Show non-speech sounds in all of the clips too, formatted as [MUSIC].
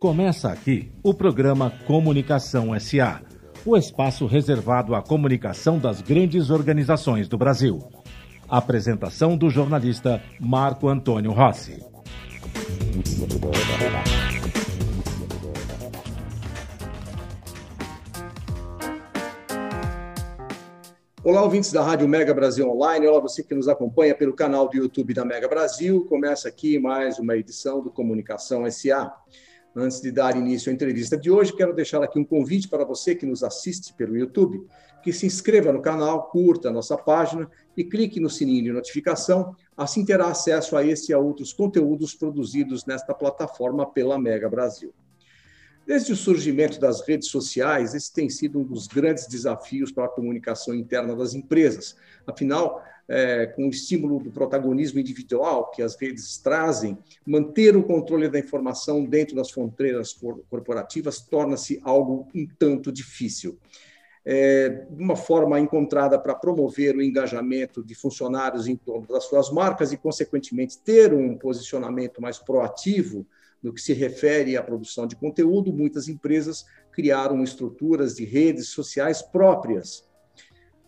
Começa aqui o programa Comunicação SA, o espaço reservado à comunicação das grandes organizações do Brasil. Apresentação do jornalista Marco Antônio Rossi. Olá, ouvintes da Rádio Mega Brasil Online. Olá, você que nos acompanha pelo canal do YouTube da Mega Brasil. Começa aqui mais uma edição do Comunicação SA. Antes de dar início à entrevista de hoje, quero deixar aqui um convite para você que nos assiste pelo YouTube, que se inscreva no canal, curta a nossa página e clique no sininho de notificação, assim terá acesso a esse e a outros conteúdos produzidos nesta plataforma pela Mega Brasil. Desde o surgimento das redes sociais, esse tem sido um dos grandes desafios para a comunicação interna das empresas. Afinal, é, com o estímulo do protagonismo individual que as redes trazem, manter o controle da informação dentro das fronteiras corporativas torna-se algo um tanto difícil. É, uma forma encontrada para promover o engajamento de funcionários em torno das suas marcas e, consequentemente, ter um posicionamento mais proativo no que se refere à produção de conteúdo, muitas empresas criaram estruturas de redes sociais próprias.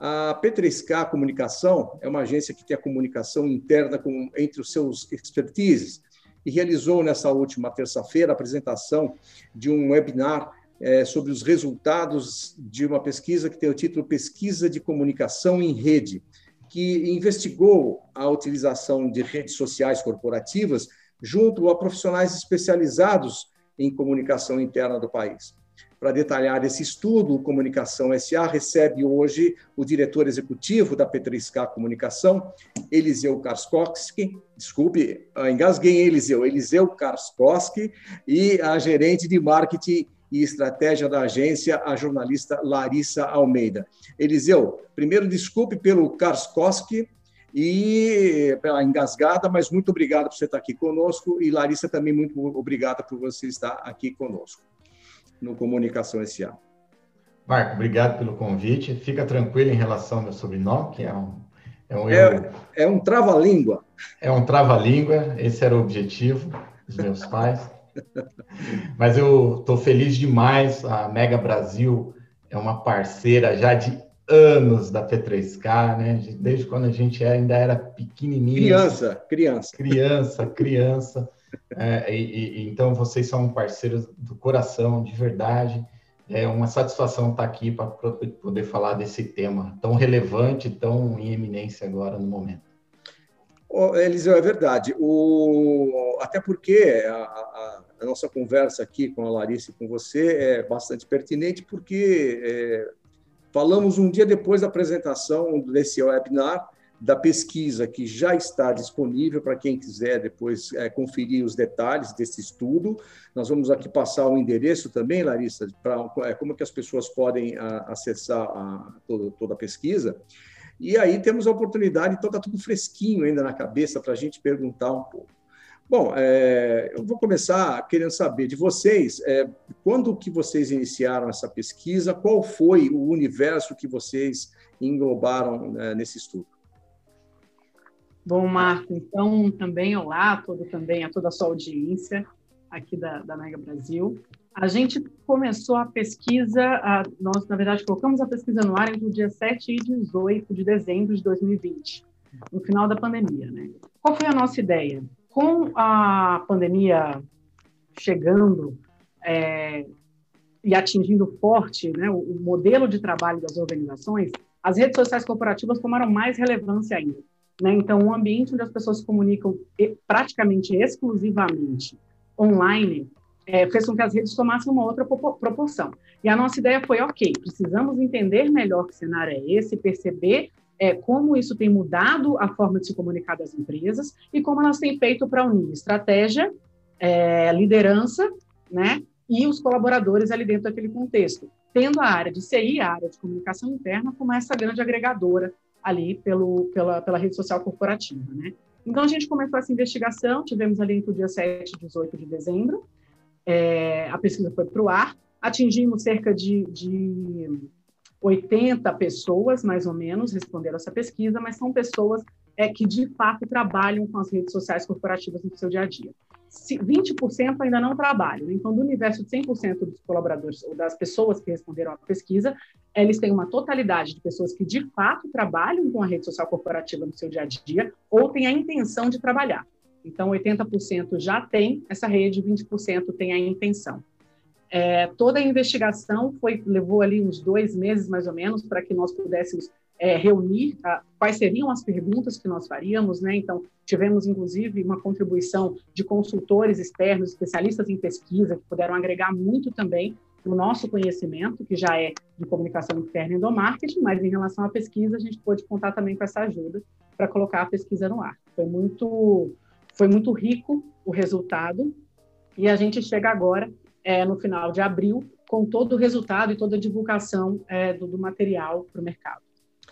A P3K Comunicação é uma agência que tem a comunicação interna com, entre os seus expertises e realizou nessa última terça-feira a apresentação de um webinar é, sobre os resultados de uma pesquisa que tem o título Pesquisa de Comunicação em Rede, que investigou a utilização de redes sociais corporativas junto a profissionais especializados em comunicação interna do país. Para detalhar esse estudo, o Comunicação SA recebe hoje o diretor executivo da P3K Comunicação, Eliseu Karskowski, desculpe, engasguei em Eliseu, Eliseu Karskowski, e a gerente de marketing e estratégia da agência, a jornalista Larissa Almeida. Eliseu, primeiro desculpe pelo Karskowski, e pela engasgada, mas muito obrigado por você estar aqui conosco e Larissa também muito obrigada por você estar aqui conosco no Comunicação SA. Marco, obrigado pelo convite. Fica tranquilo em relação ao meu sobrenome, que é um é um, é, é um trava-língua. É um trava-língua, esse era o objetivo dos meus pais. Mas eu estou feliz demais. A Mega Brasil é uma parceira já de anos da P3K, né? Desde quando a gente ainda era pequenininho. Criança, criança. Criança, criança. É, e, e, então, vocês são parceiros do coração, de verdade. É uma satisfação estar aqui para poder falar desse tema tão relevante, tão em eminência agora no momento. Oh, Eliseu, é verdade. O... Até porque a, a, a, nossa conversa aqui com a Larissa e com você é bastante pertinente, porque é, Falamos um dia depois da apresentação desse webinar, da pesquisa que já está disponível para quem quiser depois é, conferir os detalhes desse estudo. Nós vamos aqui passar o endereço também, Larissa, para é, como que as pessoas podem a, acessar a, toda, toda a pesquisa. E aí temos a oportunidade, então está tudo fresquinho ainda na cabeça para a gente perguntar um pouco. Bom, é, eu vou começar querendo saber de vocês, é, quando que vocês iniciaram essa pesquisa, qual foi o universo que vocês englobaram né, nesse estudo? Bom, Marco, então também olá a todo também a toda a sua audiência aqui da, da Mega Brasil. A gente começou a pesquisa, a, nós na verdade colocamos a pesquisa no ar entre o dia 7 e 18 de dezembro de 2020, no final da pandemia, né? Qual foi a nossa ideia? com a pandemia chegando é, e atingindo forte né, o, o, modelo de trabalho das organizações, as redes sociais corporativas tomaram mais relevância ainda. Né? Então, um ambiente onde as pessoas se comunicam praticamente exclusivamente online é, fez com que as redes tomassem uma outra proporção. E a nossa ideia foi, ok, precisamos entender melhor que cenário é esse, perceber é, como isso tem mudado a forma de se comunicar das empresas e como elas têm feito para unir estratégia, é, liderança, né, e os colaboradores ali dentro daquele contexto, tendo a área de CI, a área de comunicação interna, como essa grande agregadora ali pelo, pela, pela rede social corporativa, né. Então, a gente começou essa investigação, tivemos ali entre o dia 7 e 18 de dezembro, é, a pesquisa foi para o ar, atingimos cerca de, de 80 pessoas, mais ou menos, responderam essa pesquisa, mas são pessoas é, que, de fato, trabalham com as redes sociais corporativas no seu dia a dia. 20% ainda não trabalham. Então, do universo de 100% dos colaboradores, ou das pessoas que responderam à pesquisa, eles têm uma totalidade de pessoas que, de fato, trabalham com a rede social corporativa no seu dia a dia, ou têm a intenção de trabalhar. Então, 80% já tem essa rede, 20% tem a intenção. É, toda a investigação foi levou ali uns dois meses, mais ou menos, para que nós pudéssemos é, reunir a, quais seriam as perguntas que nós faríamos, né? Então, tivemos, inclusive, uma contribuição de consultores externos, especialistas em pesquisa, que puderam agregar muito também no nosso conhecimento, que já é de comunicação interna e do marketing, mas em relação à pesquisa, a gente pôde contar também com essa ajuda para colocar a pesquisa no ar. Foi muito, foi muito rico o resultado, e a gente chega agora, é, no final de abril, com todo o resultado e toda a divulgação é, do, do material para o mercado.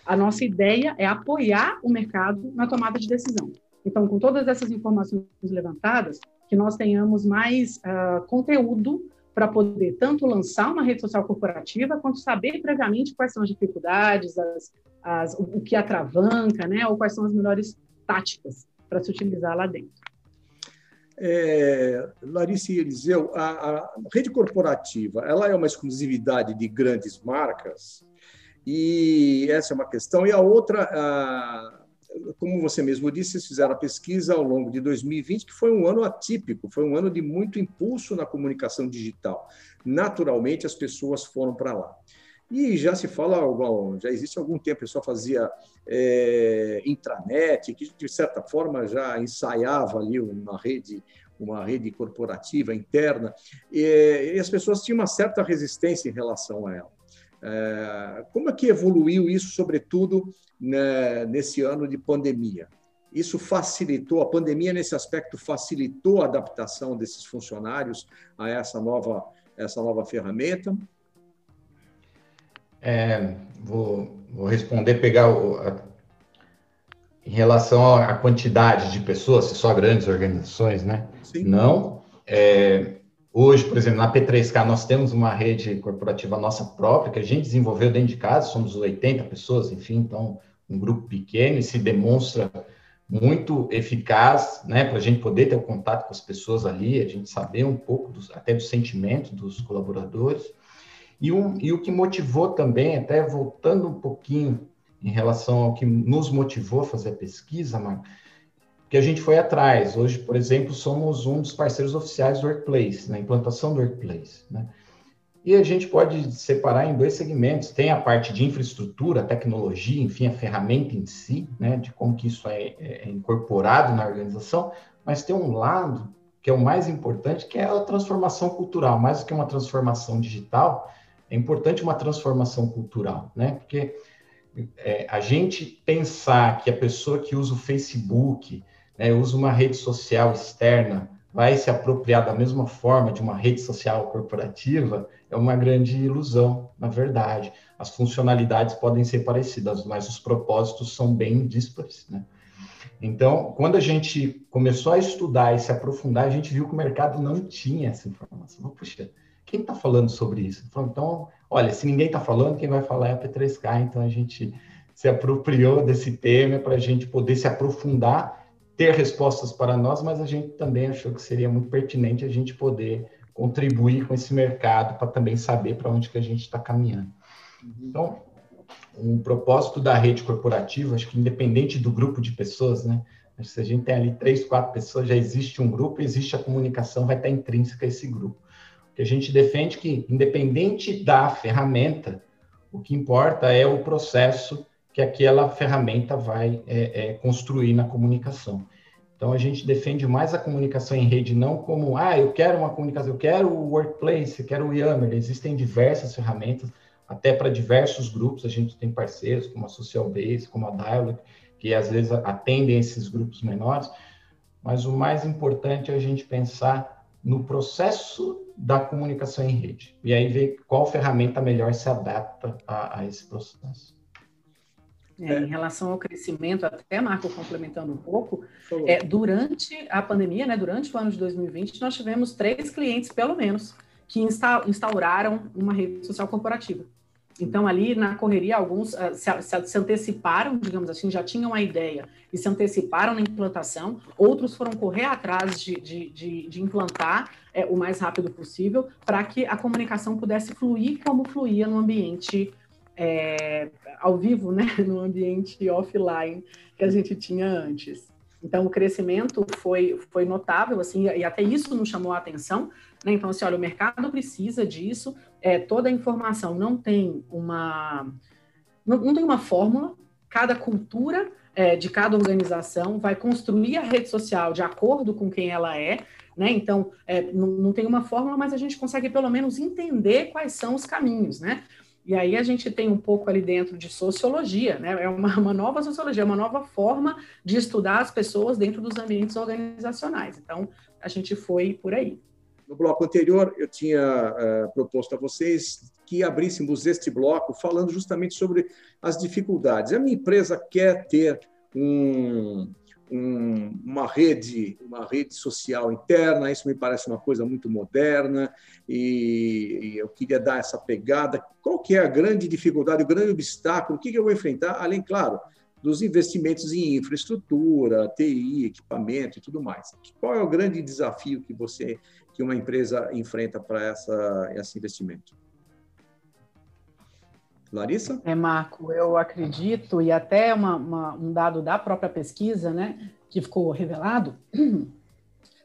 A nossa ideia é apoiar o mercado na tomada de decisão. Então, com todas essas informações levantadas, que nós tenhamos mais uh, conteúdo para poder tanto lançar uma rede social corporativa, quanto saber previamente quais são as dificuldades, as, as, o que atravanca, né, ou quais são as melhores táticas para se utilizar lá dentro. É, Larissa e Eliseu, a, a, rede corporativa, ela é uma exclusividade de grandes marcas e essa é uma questão. E a outra, como você mesmo disse, vocês fizeram a pesquisa ao longo de 2020, que foi um ano atípico, foi um ano de muito impulso na comunicação digital. Naturalmente, as pessoas foram para lá. E já se fala, já existe algum tempo, a pessoa fazia é, intranet, que de certa forma já ensaiava ali uma rede, uma rede corporativa interna, e, e as pessoas tinham uma certa resistência em relação a ela. É, como é que evoluiu isso, sobretudo nesse ano de pandemia? Isso facilitou, a pandemia nesse aspecto facilitou a adaptação desses funcionários a essa nova, essa nova ferramenta? É, vou, vou, responder, pegar o, a, em relação à quantidade de pessoas, se só grandes organizações, né? Sim. Não. É, Hoje, por exemplo, na P3K, nós temos uma rede corporativa nossa própria, que a gente desenvolveu dentro de casa, somos 80 pessoas, enfim, então, um grupo pequeno e se demonstra muito eficaz, né, para a gente poder ter o contato com as pessoas ali, a gente saber um pouco dos, até do sentimento dos colaboradores. E, um, e o que motivou também, até voltando um pouquinho em relação ao que nos motivou a fazer a pesquisa, Marco, que a gente foi atrás. Hoje, por exemplo, somos um dos parceiros oficiais do Workplace, na implantação do Workplace. Né? E a gente pode separar em dois segmentos. Tem a parte de infraestrutura, tecnologia, enfim, a ferramenta em si, né, de como que isso é, é, é incorporado na organização, mas tem um lado que é o mais importante, que é a transformação cultural. Mais do que uma transformação digital, é importante uma transformação cultural, né? Porque é, a gente pensar que a pessoa que usa o Facebook, né, usa uma rede social externa, vai se apropriar da mesma forma de uma rede social corporativa, é uma grande ilusão, na verdade. As funcionalidades podem ser parecidas, mas os propósitos são bem díspares, né? Então, quando a gente começou a estudar e se aprofundar, a gente viu que o mercado não tinha essa informação. Puxa, quem está falando sobre isso? Então, olha, se ninguém está falando, quem vai falar é a P3K. Então, a gente se apropriou desse tema para a gente poder se aprofundar ter respostas para nós, mas a gente também achou que seria muito pertinente a gente poder contribuir com esse mercado para também saber para onde que a gente está caminhando. Então, o propósito da rede corporativa, acho que independente do grupo de pessoas, né? Se a gente tem ali três, quatro pessoas, já existe um grupo, existe a comunicação, vai estar intrínseca a esse grupo. O que a gente defende é que, independente da ferramenta, o que importa é o processo que aquela ferramenta vai é, é, construir na comunicação. Então, a gente defende mais a comunicação em rede, não como, ah, eu quero uma comunicação, eu quero o Workplace, eu quero o Yammer. Existem diversas ferramentas, até para diversos grupos. A gente tem parceiros, como a Social Base, como a Dialog, que às vezes atendem esses grupos menores. Mas o mais importante é a gente pensar no processo da comunicação em rede. E aí ver qual ferramenta melhor se adapta a, a esse processo. É, é. Em relação ao crescimento, até Marco complementando um pouco, é, durante a pandemia, né, durante o ano de 2020, nós tivemos três clientes, pelo menos, que insta instauraram uma rede social corporativa. Então, ali na correria, alguns uh, se, se, se, anteciparam, digamos assim, já tinham a ideia e se anteciparam na implantação, outros foram correr atrás de, de, de, de implantar é, o mais rápido possível para que a comunicação pudesse fluir como fluía no ambiente é, ao vivo, né, [LAUGHS] no ambiente offline que a gente tinha antes. Então, o crescimento foi, foi notável, assim, e até isso nos chamou a atenção. Né? Então, assim, olha, o mercado precisa disso, é, toda a informação não tem uma, não, não tem uma fórmula, cada cultura é, de cada organização vai construir a rede social de acordo com quem ela é, né? Então, é, não, não tem uma fórmula, mas a gente consegue pelo menos entender quais são os caminhos, né? E aí a gente tem um pouco ali dentro de sociologia, né? É uma, [LAUGHS] uma nova sociologia, uma nova forma de estudar as pessoas dentro dos ambientes organizacionais. Então, a gente foi por aí. No bloco anterior, eu tinha uh, proposto a vocês que abríssemos este bloco falando justamente sobre as dificuldades. A minha empresa quer ter um, um, uma rede, uma rede social interna. Isso me parece uma coisa muito moderna e, e, eu queria dar essa pegada. Qual que é a grande dificuldade, o grande obstáculo? O que, que eu vou enfrentar? Além, claro, dos investimentos em infraestrutura, TI, equipamento e tudo mais. Qual é o grande desafio que você, que uma empresa enfrenta para essa esse investimento? Larissa? É, Marco, eu acredito, e até uma, uma, um dado da própria pesquisa, né, que ficou revelado, [CLEARS THROAT]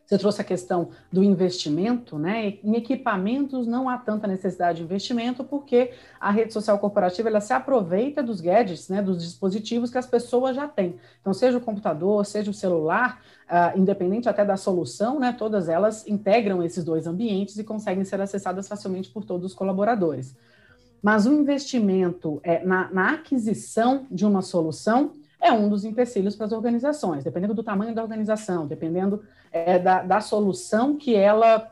você trouxe a questão do investimento, né? Em equipamentos não há tanta necessidade de investimento porque a rede social corporativa ela se aproveita dos gadgets, né? Dos dispositivos que as pessoas já têm. Então, seja o computador, seja o celular, uh, independente até da solução, né? Todas elas integram esses dois ambientes e conseguem ser acessadas facilmente por todos os colaboradores. Mas o investimento é, na, na aquisição de uma solução é um dos empecilhos para as organizações, dependendo do tamanho da organização, dependendo é, da, da, solução que ela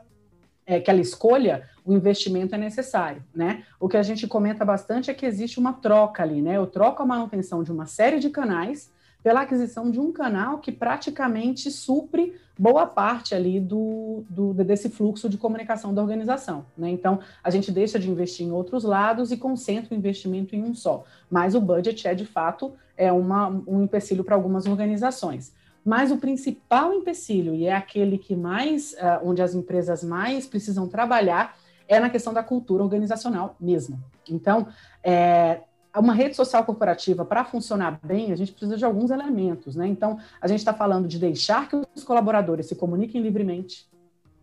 é, que ela escolha, o investimento é necessário, né? O que a gente comenta bastante é que existe uma troca ali, né? Eu troco a manutenção de uma série de canais pela aquisição de um canal que praticamente supre boa parte ali do, do, desse fluxo de comunicação da organização. Né? Então, a gente deixa de investir em outros lados e concentra o investimento em um só. Mas o budget é, de fato, é uma, um empecilho para algumas organizações. Mas o principal empecilho, e é aquele que mais, uh, onde as empresas mais precisam trabalhar, é na questão da cultura organizacional mesmo. Então, é, uma rede social corporativa, para funcionar bem, a gente precisa de alguns elementos, né? Então, a gente está falando de deixar que os colaboradores se comuniquem livremente,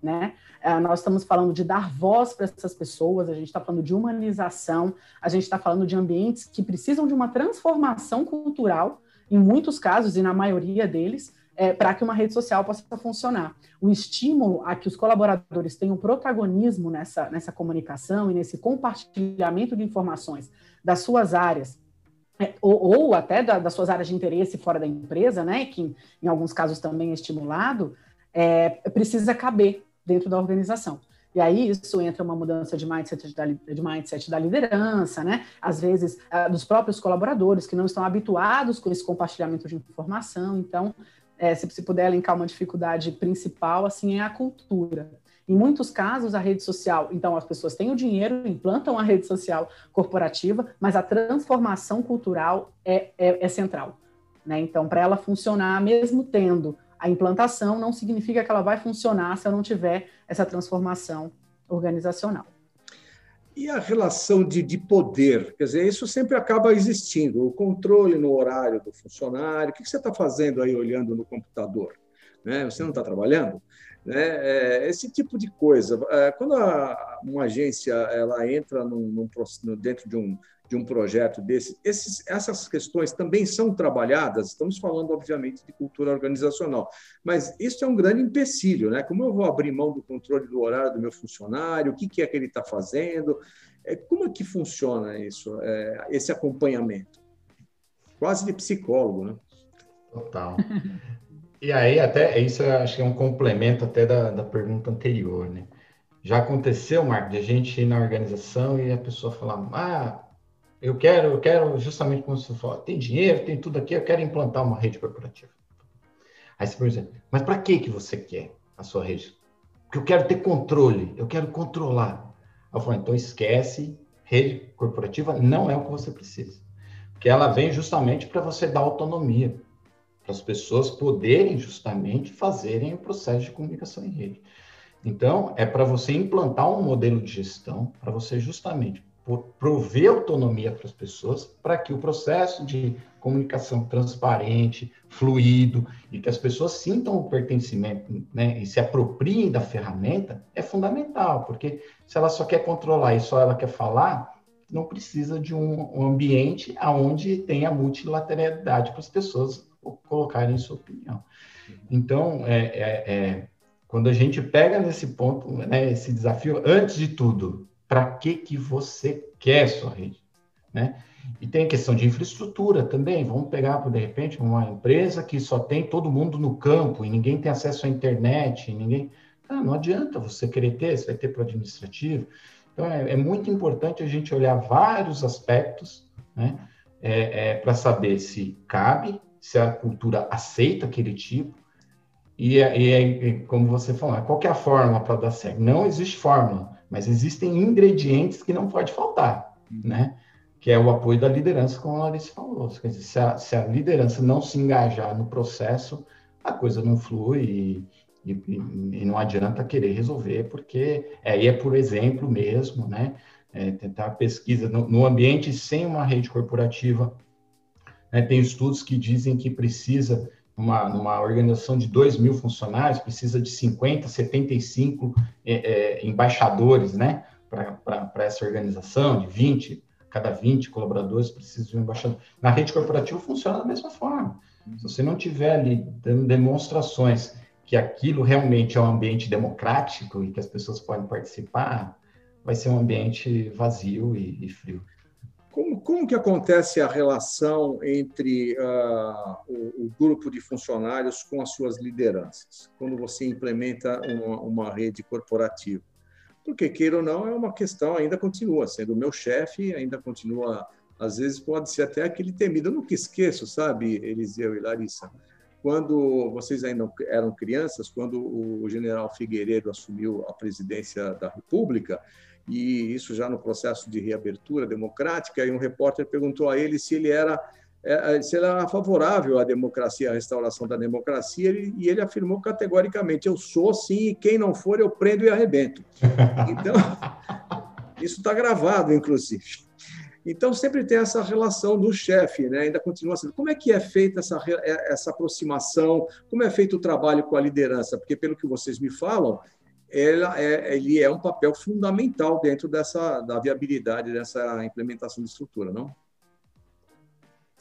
né? É, nós estamos falando de dar voz para essas pessoas, a gente está falando de humanização, a gente está falando de ambientes que precisam de uma transformação cultural, em muitos casos e na maioria deles, é, para que uma rede social possa funcionar. O estímulo a que os colaboradores tenham protagonismo nessa, nessa comunicação e nesse compartilhamento de informações das suas áreas, é, ou, ou, até da, das suas áreas de interesse fora da empresa, né, que em, em alguns casos também é estimulado, é, precisa caber dentro da organização. E aí isso entra uma mudança de mindset da, de mindset da liderança, né? Às vezes dos próprios colaboradores que não estão habituados com esse compartilhamento de informação. Então, é, se, se puder elencar uma dificuldade principal, assim, é a cultura. Em muitos casos, a rede social, então as pessoas têm o dinheiro, implantam a rede social corporativa, mas a transformação cultural é, é, é central. Né? Então, para ela funcionar, mesmo tendo a implantação, não significa que ela vai funcionar se eu não tiver essa transformação organizacional. E a relação de, de poder? Quer dizer, isso sempre acaba existindo. O controle no horário do funcionário. O que você está fazendo aí olhando no computador? Né? Você não está trabalhando? Né? É, esse tipo de coisa. É, quando a, uma agência ela entra num, num, dentro de um, de um projeto desse, esses, essas questões também são trabalhadas. Estamos falando, obviamente, de cultura organizacional, mas isso é um grande empecilho, né? Como eu vou abrir mão do controle do horário do meu funcionário? O que, que é que ele está fazendo? É, como é que funciona isso, é, esse acompanhamento? Quase de psicólogo, né? Total. [LAUGHS] E aí, até isso acho que é um complemento até da, da pergunta anterior, né? Já aconteceu, Marco, de a gente ir na organização e a pessoa falar, ah, eu quero, eu quero justamente como você falou, tem dinheiro, tem tudo aqui, eu quero implantar uma rede corporativa. Aí você pergunta, mas para que que você quer a sua rede? Porque eu quero ter controle, eu quero controlar. Eu falo, então esquece rede corporativa não é o que você precisa. Porque ela vem justamente para você dar autonomia, para as pessoas poderem justamente fazerem o processo de comunicação em rede. Então, é para você implantar um modelo de gestão, para você justamente prover autonomia para as pessoas, para que o processo de comunicação transparente, fluido, e que as pessoas sintam o pertencimento né, e se apropriem da ferramenta, é fundamental, porque se ela só quer controlar e só ela quer falar, não precisa de um, ambiente onde tenha multilateralidade para as pessoas colocarem sua opinião. Então, é, é, é, quando a gente pega nesse ponto, né, esse desafio, antes de tudo, para que, que você quer sua rede? Né? E tem a questão de infraestrutura também. Vamos pegar, de repente, uma empresa que só tem todo mundo no campo e ninguém tem acesso à internet, ninguém. Ah, não adianta você querer ter, você vai ter para o administrativo. Então, é, é, muito importante a gente olhar vários aspectos né, é, é, para saber se cabe, se a cultura aceita aquele tipo. E, e, e como você falou, qual é a fórmula para dar certo? Não existe fórmula, mas existem ingredientes que não pode faltar, né? que é o apoio da liderança, como a Larissa falou. Quer dizer, se a, se a liderança não se engajar no processo, a coisa não flui e, e, e não adianta querer resolver, porque aí é por exemplo mesmo, né? É, tentar pesquisa no, no, ambiente sem uma rede corporativa. Né? Tem estudos que dizem que precisa, uma, numa organização de 2 mil funcionários, precisa de 50, 75 é, é, embaixadores, né? Para essa organização, de 20 cada 20 colaboradores precisa de um embaixador. Na rede corporativa funciona da mesma forma. Se você não tiver ali dando demonstrações que aquilo realmente é um ambiente democrático e que as pessoas podem participar, vai ser um ambiente vazio e, e frio. Como, que acontece a relação entre uh, o, o, grupo de funcionários com as suas lideranças, quando você implementa uma, uma rede corporativa? porque, queira ou não, é uma questão, ainda continua sendo o meu chefe, ainda continua, às vezes pode ser até aquele temido. Eu nunca esqueço, sabe, Eliseu e Larissa, quando vocês ainda eram crianças, quando o general Figueiredo assumiu a presidência da República, e isso já no processo de reabertura democrática, e um repórter perguntou a ele se ele era é, é, se ele era favorável à democracia, à restauração da democracia, e ele afirmou categoricamente: eu sou sim, e quem não for, eu prendo e arrebento. [LAUGHS] Então, isso está gravado, inclusive. Então, sempre tem essa relação do chefe, né? ainda continua sendo. Como é que é feita essa, é, essa aproximação? Como é feito o trabalho com a liderança? Porque, pelo que vocês me falam, ela é, ele é um papel fundamental dentro dessa, da viabilidade dessa implementação de estrutura, não?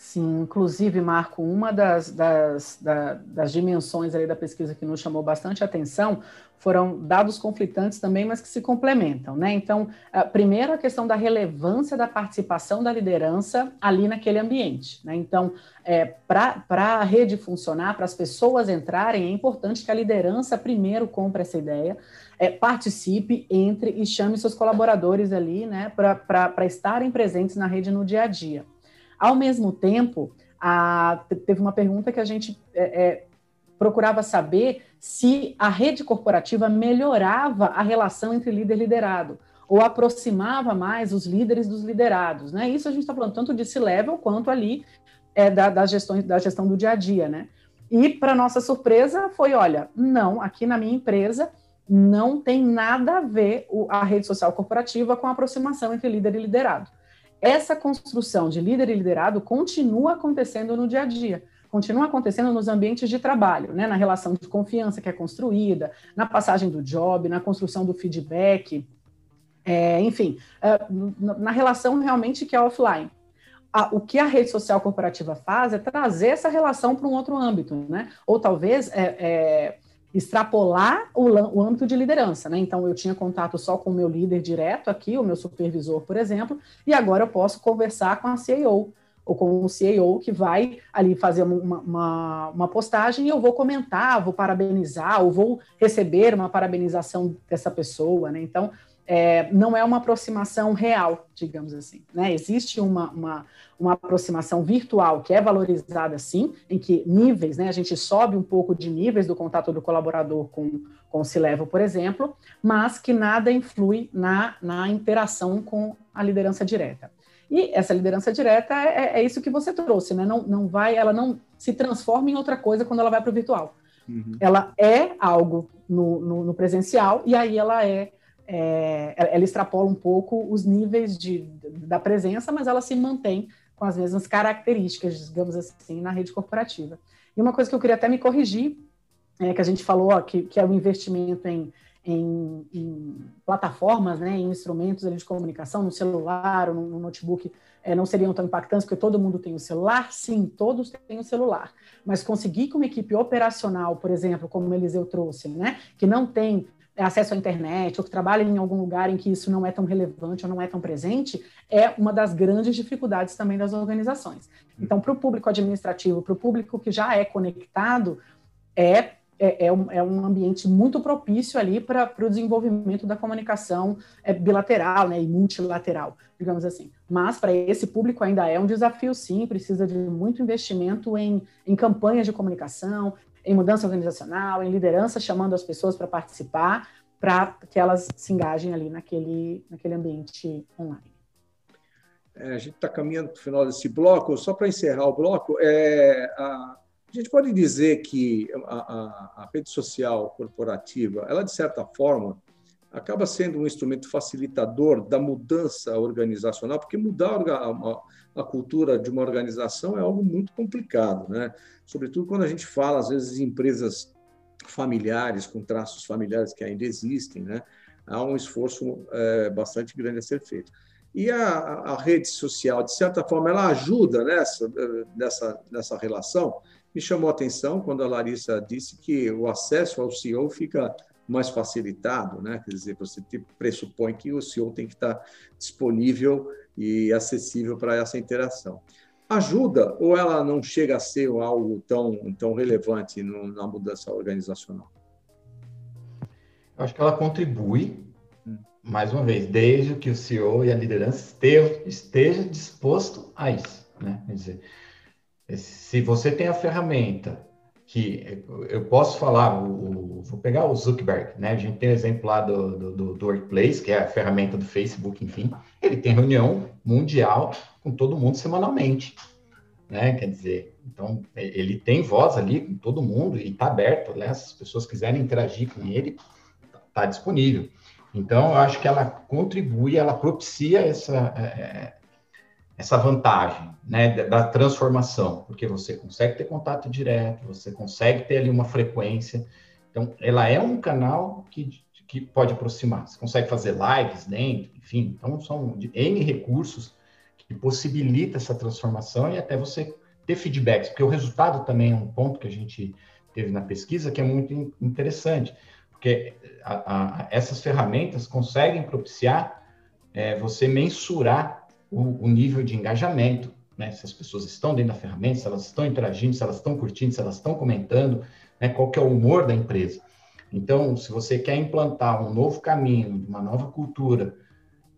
Sim, inclusive, Marco, uma das, das, das dimensões da pesquisa que nos chamou bastante atenção foram dados conflitantes também, mas que se complementam, né? Então, primeiro a questão da relevância da participação da liderança ali naquele ambiente, né? Então, é, para a rede funcionar, para as pessoas entrarem, é importante que a liderança primeiro compre essa ideia, é, participe, entre e chame seus colaboradores ali, né, para estarem presentes na rede no dia a dia. Ao mesmo tempo, a, teve uma pergunta que a gente é, é, procurava saber se a rede corporativa melhorava a relação entre líder e liderado, ou aproximava mais os líderes dos liderados. Né? Isso a gente está falando tanto de C-level quanto ali é, da, da, gestão, da gestão do dia a dia. Né? E, para nossa surpresa, foi: olha, não, aqui na minha empresa não tem nada a ver a rede social corporativa com a aproximação entre líder e liderado essa construção de líder e liderado continua acontecendo no dia a dia, continua acontecendo nos ambientes de trabalho, né? na relação de confiança que é construída, na passagem do job, na construção do feedback, é, enfim, é, na relação realmente que é offline. o que a rede social corporativa faz é trazer essa relação para um outro âmbito, né? Ou talvez é, é extrapolar o, o, âmbito de liderança, né? Então eu tinha contato só com o meu líder direto aqui, o meu supervisor, por exemplo, e agora eu posso conversar com a CEO ou com o CEO que vai ali fazer uma, uma, uma postagem e eu vou comentar, vou parabenizar, ou vou receber uma parabenização dessa pessoa, né? Então é, não é uma aproximação real, digamos assim. Né? Existe uma, uma, uma, aproximação virtual que é valorizada, sim, em que níveis, né, a gente sobe um pouco de níveis do contato do colaborador com, com o Cilevo, por exemplo, mas que nada influi na, na interação com a liderança direta. E essa liderança direta é, é, isso que você trouxe, né? Não, não vai, ela não se transforma em outra coisa quando ela vai para o virtual. Uhum. Ela é algo no, no, no, presencial e aí ela é é, ela extrapola um pouco os níveis de, da presença, mas ela se mantém com as mesmas características, digamos assim, na rede corporativa. E uma coisa que eu queria até me corrigir, é que a gente falou ó, que, que é o investimento em, em, em, plataformas, né, em instrumentos de comunicação, no celular ou no, no notebook, é, não seriam tão impactantes, porque todo mundo tem o celular, sim, todos têm o celular, mas conseguir com uma equipe operacional, por exemplo, como o Eliseu trouxe, né, que não tem acesso à internet ou que trabalha em algum lugar em que isso não é tão relevante ou não é tão presente, é uma das grandes dificuldades também das organizações. Então, para o público administrativo, para o público que já é conectado, é, é, é, um, é um ambiente muito propício ali para o desenvolvimento da comunicação é, bilateral né, e multilateral, digamos assim. Mas para esse público ainda é um desafio, sim, precisa de muito investimento em, em campanhas de comunicação, em mudança organizacional, em liderança, chamando as pessoas para participar, para que elas se engajem ali naquele, naquele ambiente online. É, a gente está caminhando para o final desse bloco. Só para encerrar o bloco, é, a, a, gente pode dizer que a, a, a, rede social corporativa, ela de certa forma acaba sendo um instrumento facilitador da mudança organizacional, porque mudar a, a cultura de uma organização é algo muito complicado, né? Sobretudo quando a gente fala, às vezes, em empresas familiares, com traços familiares que ainda existem, né? Há um esforço é, bastante grande a ser feito. E a, a, rede social, de certa forma, ela ajuda nessa, nessa, nessa relação. Me chamou a atenção quando a Larissa disse que o acesso ao CEO fica mais facilitado, né? Quer dizer, você pressupõe que o CEO tem que estar disponível e acessível para essa interação. Ajuda ou ela não chega a ser algo tão, tão relevante no, na mudança organizacional? Eu acho que ela contribui, hum. mais uma vez, desde que o CEO e a liderança esteja, esteja disposto a isso. Né? Quer dizer, se você tem a ferramenta que eu posso falar, o, vou pegar o Zuckerberg, né? A gente tem o exemplo lá do, do, do, Workplace, que é a ferramenta do Facebook, enfim. Ele tem reunião mundial com todo mundo semanalmente, né? Quer dizer, então ele tem voz ali com todo mundo e está aberto, né? Se as pessoas quiserem interagir com ele, está disponível. Então, eu acho que ela contribui, ela propicia essa, é, é essa vantagem né, da transformação, porque você consegue ter contato direto, você consegue ter ali uma frequência. Então, ela é um canal que, que pode aproximar. Você consegue fazer lives dentro, enfim. Então, são N recursos que possibilita essa transformação e até você ter feedbacks, porque o resultado também é um ponto que a gente teve na pesquisa que é muito interessante, porque a, a, essas ferramentas conseguem propiciar é, você mensurar o, o nível de engajamento, né? Se as pessoas estão dentro da ferramenta, se elas estão interagindo, se elas estão curtindo, se elas estão comentando, né? Qual que é o humor da empresa. Então, se você quer implantar um novo caminho, uma nova cultura,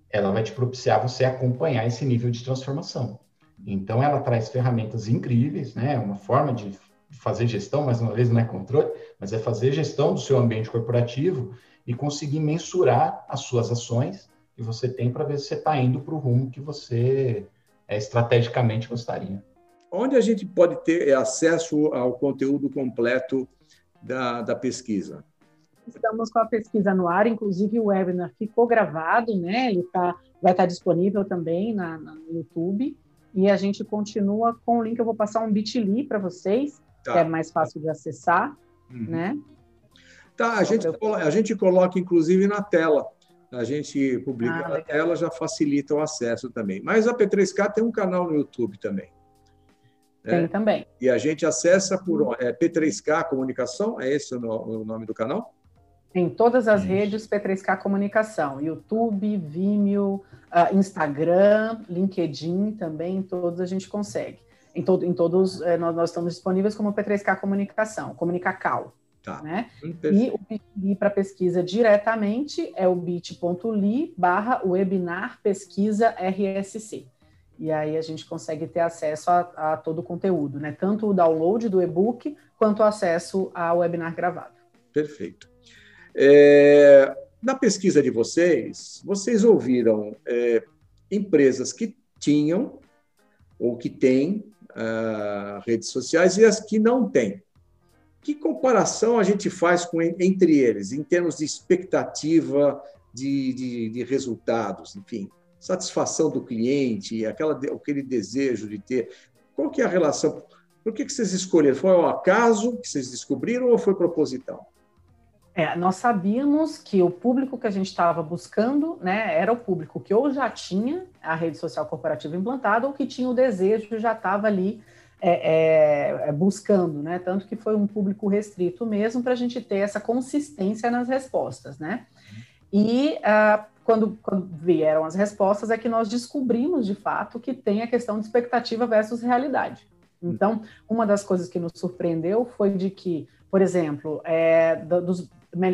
ela vai te propiciar você acompanhar esse nível de transformação. Então, ela traz ferramentas incríveis, né? Uma forma de fazer gestão, mais uma vez, não é controle, mas é fazer gestão do seu ambiente corporativo e conseguir mensurar as suas ações que você tem para ver se você está indo para o rumo que você é, estrategicamente gostaria. Onde a gente pode ter acesso ao conteúdo completo da, da pesquisa? Estamos com a pesquisa no ar, inclusive o webinar ficou gravado, né? Ele tá, vai estar disponível também na, na, no YouTube. E a gente continua com o link. Eu vou passar um bit.ly para vocês, tá. que é mais fácil de acessar, uhum. né? Tá, a gente, a gente coloca inclusive na tela a gente publica ah, na tela, já facilita o acesso também. Mas a P3K tem um canal no YouTube também. Tem é, também. E a gente acessa por é, P3K Comunicação, é esse o nome do canal? Em todas as redes P3K Comunicação, YouTube, Vimeo, uh, Instagram, LinkedIn também, todos a gente consegue. Em, todo, em todos, eh, nós, nós, estamos disponíveis como P3K Comunicação, Comunicacal. Tá. Né? E o bit.ly para pesquisa diretamente é o bit.ly barra webinar pesquisa RSC. E aí a gente consegue ter acesso a, a todo o conteúdo, né? Tanto o download do e-book quanto o acesso ao webinar gravado. Perfeito. É, na pesquisa de vocês, vocês ouviram é, empresas que tinham ou que têm uh, redes sociais e as que não têm. Que comparação a gente faz com, entre eles, em termos de expectativa de, de, de resultados, enfim, satisfação do cliente, aquela, aquele desejo de ter. Qual que é a relação? Por que, que vocês escolheram? Foi ao acaso que vocês descobriram ou foi proposital? É, nós sabíamos que o público que a gente estava buscando né, era o público que ou já tinha a rede social corporativa implantada ou que tinha o desejo já estava ali é, é, é, buscando, né? Tanto que foi um público restrito mesmo para a gente ter essa consistência nas respostas, né? E uh, quando, quando, vieram as respostas é que nós descobrimos de fato que tem a questão de expectativa versus realidade. Então, uma das coisas que nos surpreendeu foi de que, por exemplo, é, dos,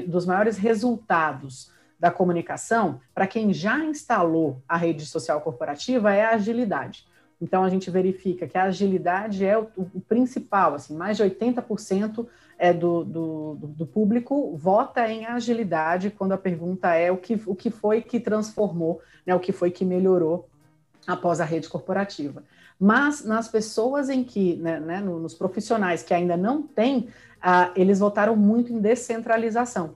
dos maiores resultados da comunicação, para quem já instalou a rede social corporativa, é a agilidade. Então, a gente verifica que a agilidade é o, o principal, assim, mais de 80% é do, do, do, público vota em agilidade quando a pergunta é o que, o que foi que transformou, né, o que foi que melhorou após a rede corporativa. Mas nas pessoas em que, né, né, nos profissionais que ainda não têm, ah, eles votaram muito em descentralização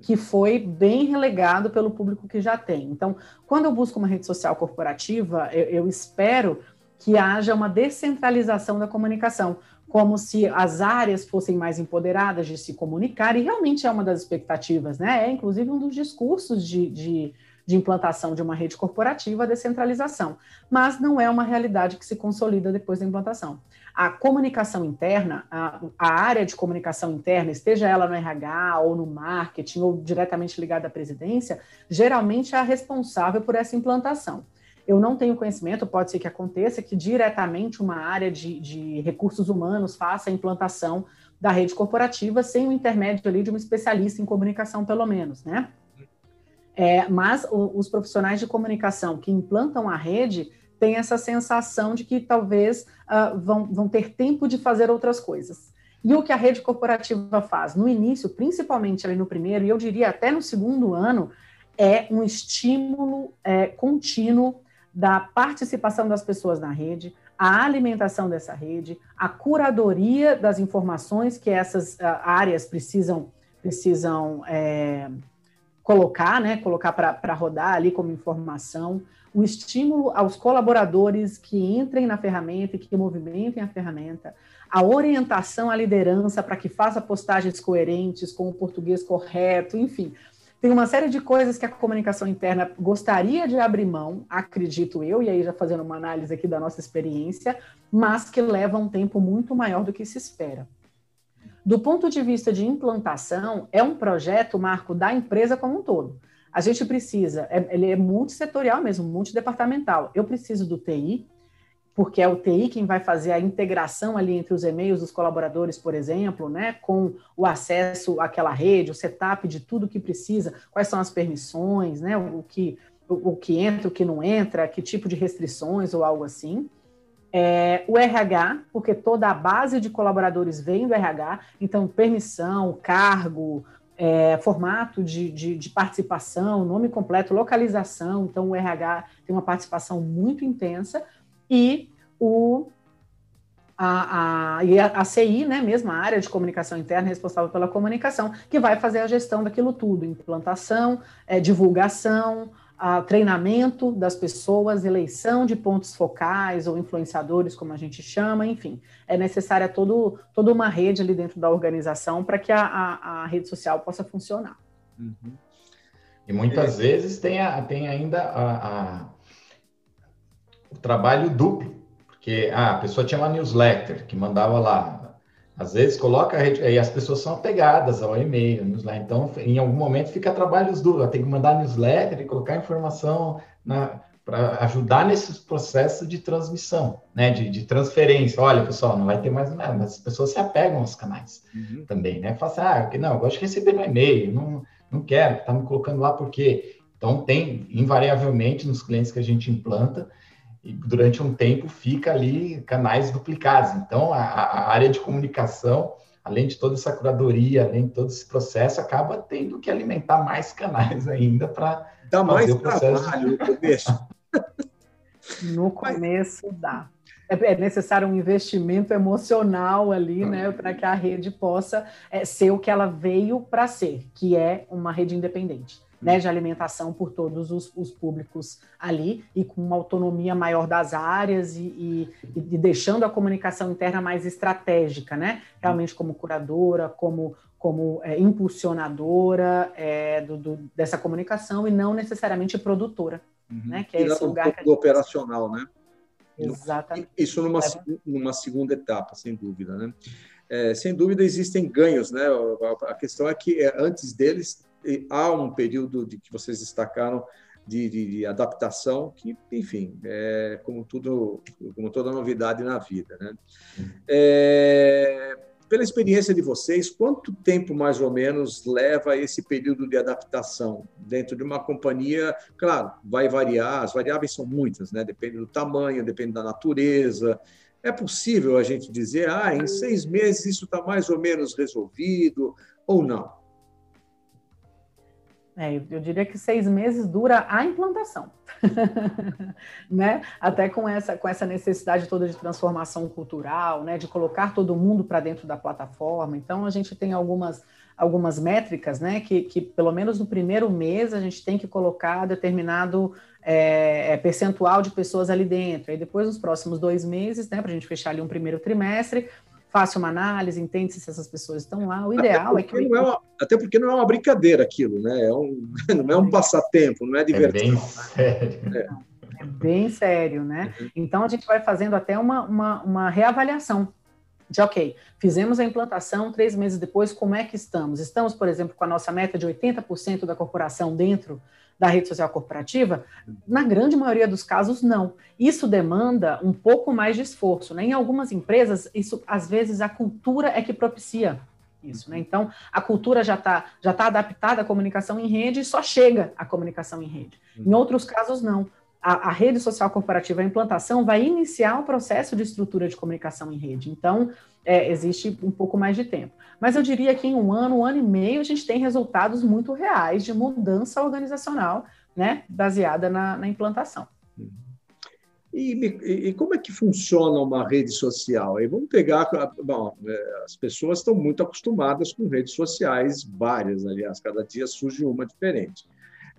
que foi bem relegado pelo público que já tem. Então, quando eu busco uma rede social corporativa, eu, eu espero que haja uma descentralização da comunicação, como se as áreas fossem mais empoderadas de se comunicar, e realmente é uma das expectativas, né? É inclusive um dos discursos de, de de implantação de uma rede corporativa, a descentralização, mas não é uma realidade que se consolida depois da implantação. A comunicação interna, a, a área de comunicação interna, esteja ela no RH ou no marketing ou diretamente ligada à presidência, geralmente é a responsável por essa implantação. Eu não tenho conhecimento, pode ser que aconteça, que diretamente uma área de, de recursos humanos faça a implantação da rede corporativa sem o intermédio ali de um especialista em comunicação, pelo menos, né? É, mas o, os profissionais de comunicação que implantam a rede têm essa sensação de que talvez uh, vão, vão ter tempo de fazer outras coisas. E o que a rede corporativa faz no início, principalmente ali no primeiro, e eu diria até no segundo ano, é um estímulo é, contínuo da participação das pessoas na rede, a alimentação dessa rede, a curadoria das informações que essas uh, áreas precisam, precisam é, colocar, né, colocar para rodar ali como informação, o estímulo aos colaboradores que entrem na ferramenta e que movimentem a ferramenta, a orientação à liderança para que faça postagens coerentes com o português correto, enfim. Tem uma série de coisas que a comunicação interna gostaria de abrir mão, acredito eu, e aí já fazendo uma análise aqui da nossa experiência, mas que leva um tempo muito maior do que se espera. Do ponto de vista de implantação, é um projeto, Marco, da empresa como um todo. A gente precisa, é, ele é multissetorial mesmo, multidepartamental. Eu preciso do TI, porque é o TI quem vai fazer a integração ali entre os e-mails dos colaboradores, por exemplo, né, com o acesso àquela rede, o setup de tudo que precisa, quais são as permissões, né, o que, o, o que entra, o que não entra, que tipo de restrições ou algo assim. É, o RH, porque toda a base de colaboradores vem do RH, então permissão, cargo, é, formato de, de, de, participação, nome completo, localização, então o RH tem uma participação muito intensa, e o a, a, e a, a CI, né, mesmo a área de comunicação interna responsável pela comunicação, que vai fazer a gestão daquilo tudo, implantação, é, divulgação, a treinamento das pessoas, eleição de pontos focais ou influenciadores, como a gente chama, enfim, é necessária todo, toda uma rede ali dentro da organização para que a, a, a, rede social possa funcionar. Uhum. E muitas é. vezes tem, a, tem ainda a, o trabalho duplo, porque ah, a pessoa tinha uma newsletter que mandava lá às vezes coloca a rede, e as pessoas são apegadas ao e-mail, Então, em algum momento fica trabalhos duros, tem que mandar newsletter e colocar informação para ajudar nesses processos de transmissão, né, de, de, transferência. Olha, pessoal, não vai ter mais nada, mas as pessoas se apegam aos canais uhum. também, né? Fala assim, ah, não, eu gosto de receber no e-mail, não, não quero, tá me colocando lá porque. Então, tem, invariavelmente, nos clientes que a gente implanta, e durante um tempo fica ali canais duplicados. Então, a, a área de comunicação, além de toda essa curadoria, além de todo esse processo, acaba tendo que alimentar mais canais ainda para Dá mais trabalho no começo. no começo dá. É, é necessário um investimento emocional ali, né, para que a rede possa é, ser o que ela veio para ser, que é uma rede independente né, de alimentação por todos os, os, públicos ali e com uma autonomia maior das áreas e, e, e, deixando a comunicação interna mais estratégica, né? Realmente como curadora, como, como é, impulsionadora é, do, do, dessa comunicação e não necessariamente produtora, uhum. né? Que é esse lugar um que do operacional, né? Exatamente. Isso numa, numa segunda etapa, sem dúvida, né? É, sem dúvida existem ganhos, né? A questão é que é, antes deles há um período de que vocês destacaram de, de, de, adaptação que, enfim, é como tudo, como toda novidade na vida, né? É, pela experiência de vocês, quanto tempo mais ou menos leva esse período de adaptação dentro de uma companhia? Claro, vai variar, as variáveis são muitas, né? Depende do tamanho, depende da natureza. É possível a gente dizer, ah, em seis meses isso está mais ou menos resolvido ou não? É, eu diria que seis meses dura a implantação, [LAUGHS] né? Até com essa, com essa necessidade toda de transformação cultural, né? De colocar todo mundo para dentro da plataforma. Então, a gente tem algumas, algumas métricas, né? Que, que pelo menos no primeiro mês a gente tem que colocar determinado é, é percentual de pessoas ali dentro. Aí depois, nos próximos dois meses, né? Para a gente fechar ali um primeiro trimestre, faça uma análise, entende se essas pessoas estão lá. O ideal é que. Não é uma, até porque não é uma brincadeira aquilo, né? É um, [LAUGHS] não é um passatempo, não é diversão. É bem sério. É. é bem sério, né? Uhum. Então a gente vai fazendo até uma, uma, uma reavaliação de ok, fizemos a implantação, três meses depois, como é que estamos? Estamos, por exemplo, com a nossa meta de 80% da corporação dentro da rede social corporativa? Na grande maioria dos casos, não. Isso demanda um pouco mais de esforço. Né? Em algumas empresas, isso às vezes a cultura é que propicia isso, né? Então, a cultura já está já tá adaptada à comunicação em rede e só chega à comunicação em rede. Em outros casos, não. A, a, rede social corporativa, a implantação, vai iniciar o processo de estrutura de comunicação em rede. Então, é, existe um pouco mais de tempo. Mas eu diria que em um ano, um ano e meio, a gente tem resultados muito reais de mudança organizacional, né, baseada na, na implantação. E, e, como é que funciona uma rede social? Aí vamos pegar. Bom, é, as pessoas estão muito acostumadas com redes sociais, várias, aliás, cada dia surge uma diferente.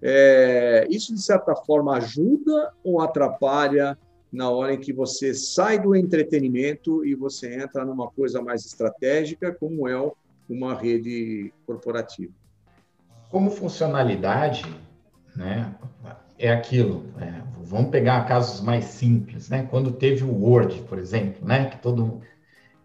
É, isso, de certa forma, ajuda ou atrapalha na hora em que você sai do entretenimento e você entra numa coisa mais estratégica, como é uma rede corporativa. Como funcionalidade, né, é aquilo. É, vamos pegar casos mais simples, né? Quando teve o Word, por exemplo, né, que todo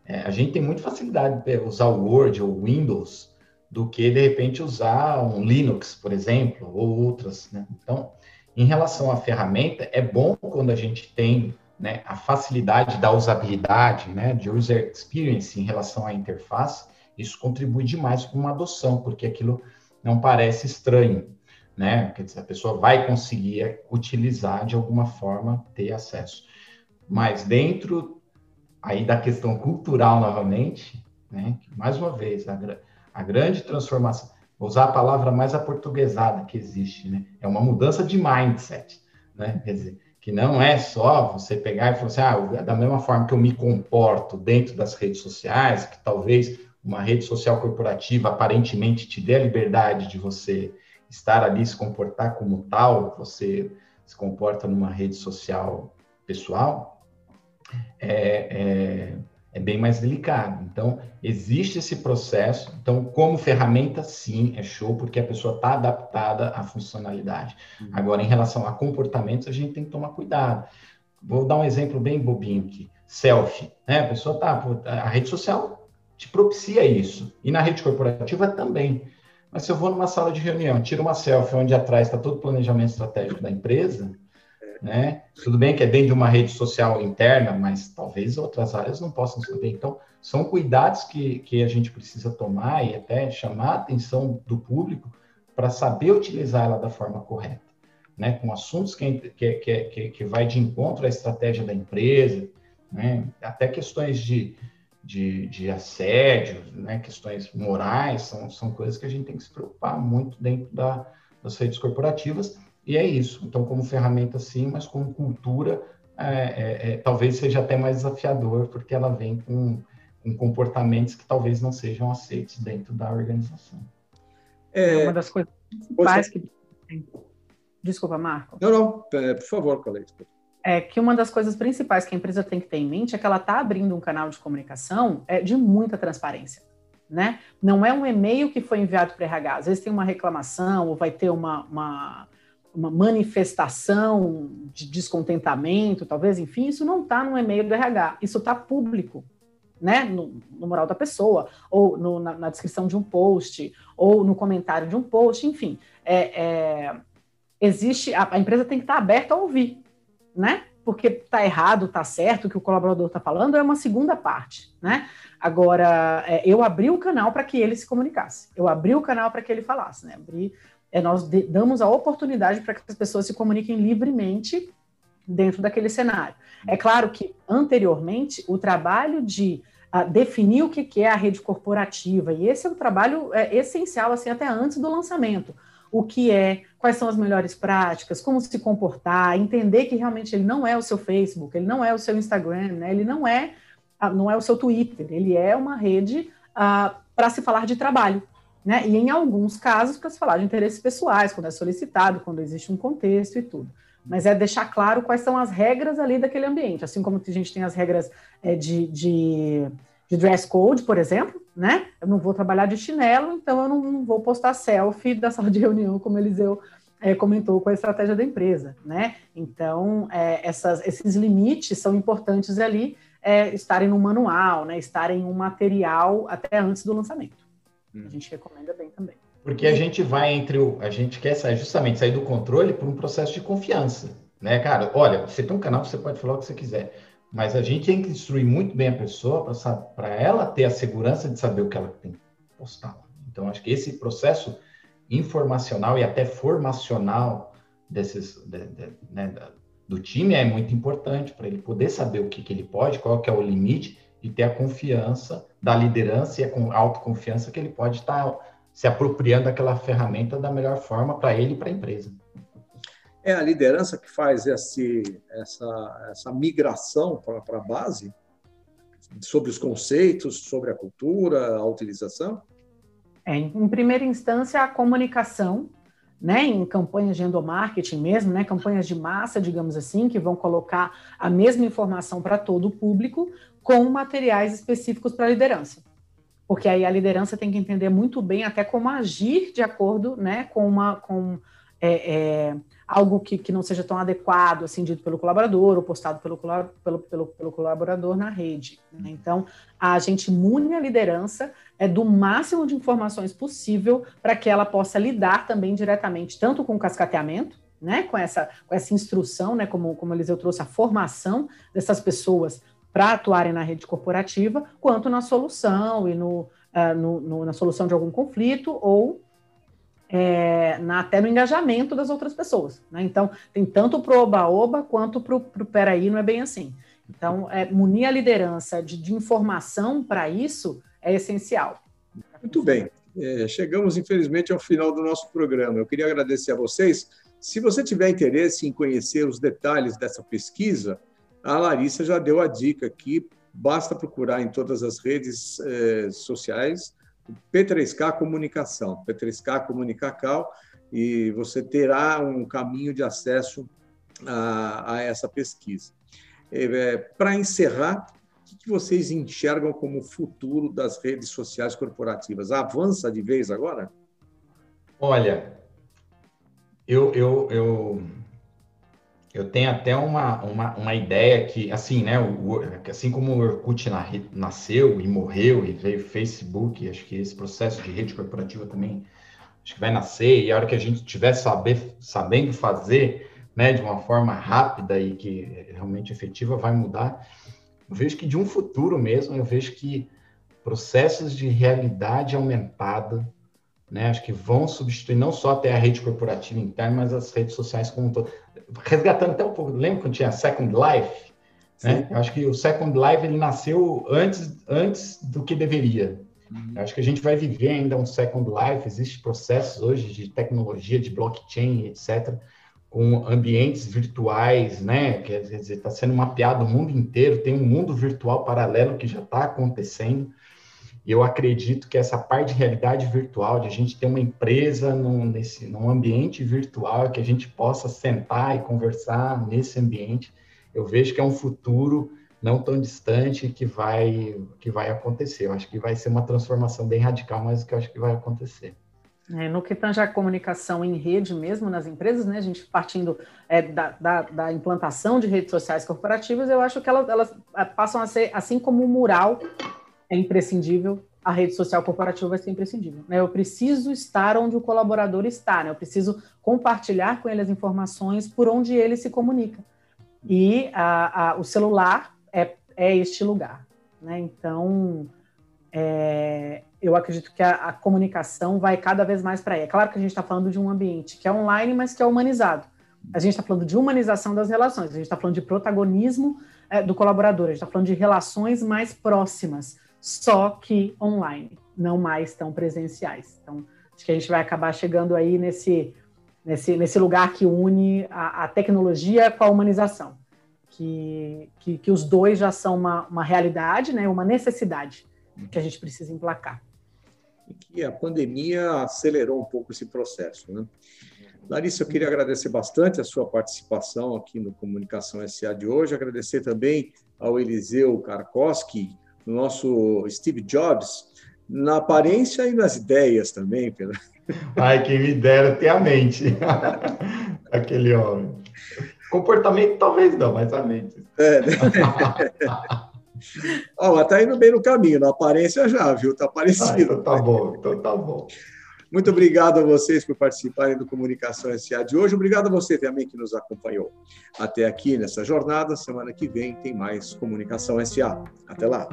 é, a gente tem muita facilidade de usar o Word ou Windows do que de repente usar um Linux, por exemplo, ou outras. Né? Então, em relação à ferramenta, é bom quando a gente tem né, a facilidade da usabilidade, né, de user experience em relação à interface, isso contribui demais com uma adoção, porque aquilo não parece estranho, né? Quer dizer, a pessoa vai conseguir utilizar de alguma forma, ter acesso. Mas dentro aí da questão cultural novamente, né? Mais uma vez, a, a grande transformação usar a palavra mais aportuguesada que existe, né? É uma mudança de mindset, né? Quer dizer, que não é só você pegar e falar assim, ah, da mesma forma que eu me comporto dentro das redes sociais, que talvez uma rede social corporativa aparentemente te dê a liberdade de você estar ali, se comportar como tal, você se comporta numa rede social pessoal, é, é é bem mais delicado. Então, existe esse processo. Então, como ferramenta, sim, é show, porque a pessoa está adaptada à funcionalidade. Uhum. Agora, em relação a comportamentos, a gente tem que tomar cuidado. Vou dar um exemplo bem bobinho aqui. Selfie. Né? A pessoa tá, a rede social te propicia isso. E na rede corporativa também. Mas se eu vou numa sala de reunião, tiro uma selfie onde atrás está todo o planejamento estratégico da empresa, né? Tudo bem que é dentro de uma rede social interna, mas talvez outras áreas não possam saber. Então, são cuidados que, que a gente precisa tomar e até chamar a atenção do público para saber utilizar ela da forma correta, né? Com assuntos que, que, que, que vai de encontro à estratégia da empresa, né? Até questões de, de, de assédio, né? Questões morais, são, são coisas que a gente tem que se preocupar muito dentro da, das redes corporativas, e é isso. Então, como ferramenta, sim, mas como cultura, é, é, é, talvez seja até mais desafiador, porque ela vem com, com comportamentos que talvez não sejam aceitos dentro da organização. É, uma das coisas principais que. Desculpa, Marco. Não, não, é, por favor, Caleta. É que uma das coisas principais que a empresa tem que ter em mente é que ela está abrindo um canal de comunicação é, de muita transparência. Né? Não é um e-mail que foi enviado para o RH. Às vezes tem uma reclamação ou vai ter uma, uma, uma manifestação de descontentamento, talvez, enfim, isso não está no e-mail do RH, isso está público né, no, no, moral da pessoa, ou no, na, na, descrição de um post, ou no comentário de um post, enfim. É, é, existe, a, a, empresa tem que estar aberta a ouvir, né? Porque está errado, está certo, o que o colaborador está falando é uma segunda parte, né? Agora, é, eu abri o canal para que ele se comunicasse, eu abri o canal para que ele falasse, né? Abri, é, nós damos a oportunidade para que as pessoas se comuniquem livremente dentro daquele cenário. É claro que, anteriormente, o trabalho de uh, definir o que, que é a rede corporativa, e esse é um trabalho é, essencial, assim, até antes do lançamento. O que é, quais são as melhores práticas, como se comportar, entender que realmente ele não é o seu Facebook, ele não é o seu Instagram, né? ele não é, uh, não é o seu Twitter, ele é uma rede uh, para se falar de trabalho. Né? E em alguns casos, para se falar de interesses pessoais, quando é solicitado, quando existe um contexto e tudo mas é deixar claro quais são as regras ali daquele ambiente, assim como a gente tem as regras é, de, de, de, dress code, por exemplo, né? Eu não vou trabalhar de chinelo, então eu não vou postar selfie da sala de reunião, como Eliseu é, comentou com a estratégia da empresa, né? Então, é, essas, esses limites são importantes ali é, estarem no manual, né? Estarem em um material até antes do lançamento. Hum. A gente recomenda bem também. Porque a gente vai entre o. A gente quer sair, justamente sair do controle por um processo de confiança. Né, cara? Olha, você tem um canal, você pode falar o que você quiser. Mas a gente tem que instruir muito bem a pessoa para ela ter a segurança de saber o que ela tem que postar. Então, acho que esse processo informacional e até formacional desses, de, de, né, do time é muito importante para ele poder saber o que, que ele pode, qual que é o limite e ter a confiança da liderança e a autoconfiança que ele pode estar tá se apropriando daquela ferramenta da melhor forma para ele e para a empresa. É a liderança que faz esse, essa, essa migração para a base sobre os conceitos, sobre a cultura, a utilização? É, em primeira instância, a comunicação, né, em campanhas de endomarketing mesmo, né, campanhas de massa, digamos assim, que vão colocar a mesma informação para todo o público, com materiais específicos para a liderança porque aí a liderança tem que entender muito bem até como agir de acordo né, com, uma, com é, é, algo que, que não seja tão adequado, assim, dito pelo colaborador ou postado pelo, pelo, pelo, pelo colaborador na rede. Né? Então, a gente mune a liderança é, do máximo de informações possível para que ela possa lidar também diretamente, tanto com o cascateamento, né, com essa, com essa instrução, né, como, como Eliseu trouxe, a formação dessas pessoas para atuarem na rede corporativa, quanto na solução e no, uh, no, no na solução de algum conflito ou é, na, até no engajamento das outras pessoas. Né? Então, tem tanto para o oba-oba quanto para o peraí, não é bem assim. Então, é, munir a liderança de, de informação para isso é essencial. Muito bem. É, chegamos, infelizmente, ao final do nosso programa. Eu queria agradecer a vocês. Se você tiver interesse em conhecer os detalhes dessa pesquisa, a Larissa já deu a dica aqui, basta procurar em todas as redes eh, sociais P3K Comunicação, P3K Comunicacal, e você terá um caminho de acesso a, a essa pesquisa. É, Para encerrar, o que vocês enxergam como futuro das redes sociais corporativas? Avança de vez agora? Olha, eu, eu, eu eu tenho até uma, uma, uma ideia que, assim, né, o, assim como o Orkut nasceu e morreu e veio Facebook, acho que esse processo de rede corporativa também acho que vai nascer, e a hora que a gente estiver saber, sabendo fazer, né, de uma forma rápida e que realmente efetiva, vai mudar. Eu vejo que de um futuro mesmo, eu vejo que processos de realidade aumentada, né, acho que vão substituir não só até a rede corporativa interna, mas as redes sociais como um todo. Resgatando até um pouco, lembra quando tinha Second Life? Né? Eu acho que o Second Life ele nasceu antes, antes do que deveria. Uhum. Eu acho que a gente vai viver ainda um Second Life, existem processos hoje de tecnologia, de blockchain, etc., com ambientes virtuais, né? Quer dizer, está sendo mapeado o mundo inteiro, tem um mundo virtual paralelo que já está acontecendo. Eu acredito que essa parte de realidade virtual, de a gente ter uma empresa num, nesse, num ambiente virtual, que a gente possa sentar e conversar nesse ambiente, eu vejo que é um futuro não tão distante que vai, que vai acontecer. Eu acho que vai ser uma transformação bem radical, mas que eu acho que vai acontecer. É, no que tange a comunicação em rede mesmo nas empresas, né, a gente partindo é, da, da, da, implantação de redes sociais corporativas, eu acho que elas, elas é, passam a ser, assim como o mural é imprescindível, a rede social corporativa vai ser imprescindível. Né? Eu preciso estar onde o colaborador está, né? eu preciso compartilhar com ele as informações por onde ele se comunica. E a, a, o celular é, é este lugar. Né? Então, é, eu acredito que a, a, comunicação vai cada vez mais para aí. É claro que a gente está falando de um ambiente que é online, mas que é humanizado. A gente está falando de humanização das relações, a gente está falando de protagonismo é, do colaborador, a gente está falando de relações mais próximas, só que online, não mais tão presenciais. Então, acho que a gente vai acabar chegando aí nesse, nesse, nesse lugar que une a, a tecnologia com a humanização, que, que, que, os dois já são uma, uma realidade, né, uma necessidade que a gente precisa emplacar. E que a pandemia acelerou um pouco esse processo. Né? Larissa, eu queria agradecer bastante a sua participação aqui no Comunicação SA de hoje, agradecer também ao Eliseu Karkowski, nosso Steve Jobs, na aparência e nas ideias também. Pela... [LAUGHS] Ai, quem me dera ter a mente. [LAUGHS] Aquele homem. Comportamento talvez não, mas a mente. É, né? [LAUGHS] Ó, tá indo bem no caminho, na aparência já, viu? Tá parecido. Ah, então tá bom, então tá bom. Muito obrigado a vocês por participarem do Comunicação SA de hoje. Obrigado a você também que nos acompanhou até aqui nessa jornada. Semana que vem tem mais Comunicação SA. Até lá.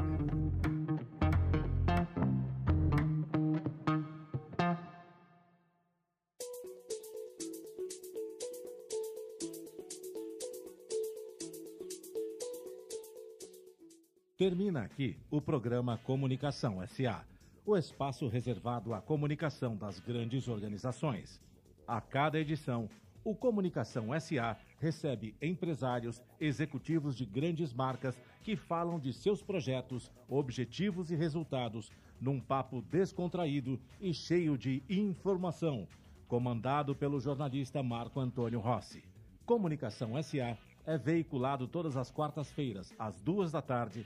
Termina aqui o programa Comunicação SA, o espaço reservado à comunicação das grandes organizações. A cada edição, o Comunicação SA recebe empresários, executivos de grandes marcas que falam de seus projetos, objetivos e resultados num papo descontraído e cheio de informação, comandado pelo jornalista Marco Antônio Rossi. Comunicação SA é veiculado todas as quartas-feiras, às duas da tarde,